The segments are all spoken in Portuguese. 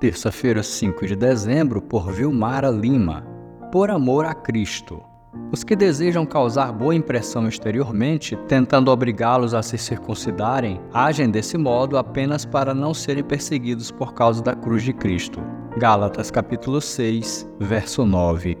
Terça-feira, 5 de dezembro, por Vilmara Lima. Por amor a Cristo. Os que desejam causar boa impressão exteriormente, tentando obrigá-los a se circuncidarem, agem desse modo apenas para não serem perseguidos por causa da cruz de Cristo. Gálatas capítulo 6, verso 9.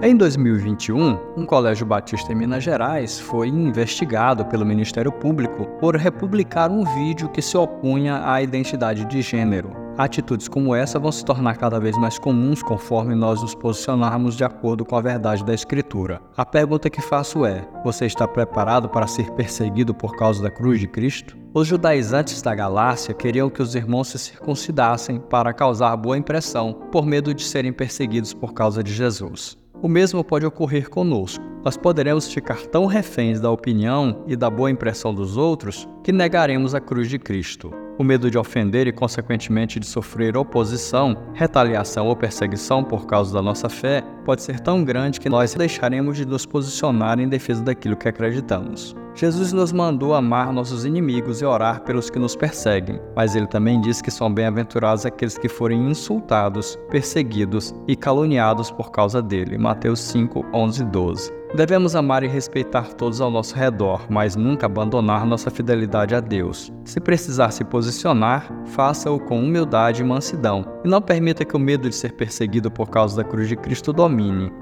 Em 2021, um colégio batista em Minas Gerais foi investigado pelo Ministério Público por republicar um vídeo que se opunha à identidade de gênero. Atitudes como essa vão se tornar cada vez mais comuns conforme nós nos posicionarmos de acordo com a verdade da Escritura. A pergunta que faço é: você está preparado para ser perseguido por causa da cruz de Cristo? Os judaizantes da Galácia queriam que os irmãos se circuncidassem para causar boa impressão, por medo de serem perseguidos por causa de Jesus. O mesmo pode ocorrer conosco. Nós poderemos ficar tão reféns da opinião e da boa impressão dos outros que negaremos a cruz de Cristo. O medo de ofender e, consequentemente, de sofrer oposição, retaliação ou perseguição por causa da nossa fé pode ser tão grande que nós deixaremos de nos posicionar em defesa daquilo que acreditamos. Jesus nos mandou amar nossos inimigos e orar pelos que nos perseguem, mas ele também diz que são bem-aventurados aqueles que forem insultados, perseguidos e caluniados por causa dele. Mateus 5, 11 e 12. Devemos amar e respeitar todos ao nosso redor, mas nunca abandonar nossa fidelidade a Deus. Se precisar se posicionar, faça-o com humildade e mansidão, e não permita que o medo de ser perseguido por causa da cruz de Cristo domine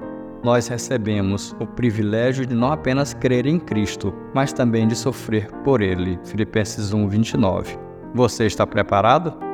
nós recebemos o privilégio de não apenas crer em Cristo, mas também de sofrer por Ele. Filipenses 1:29. Você está preparado?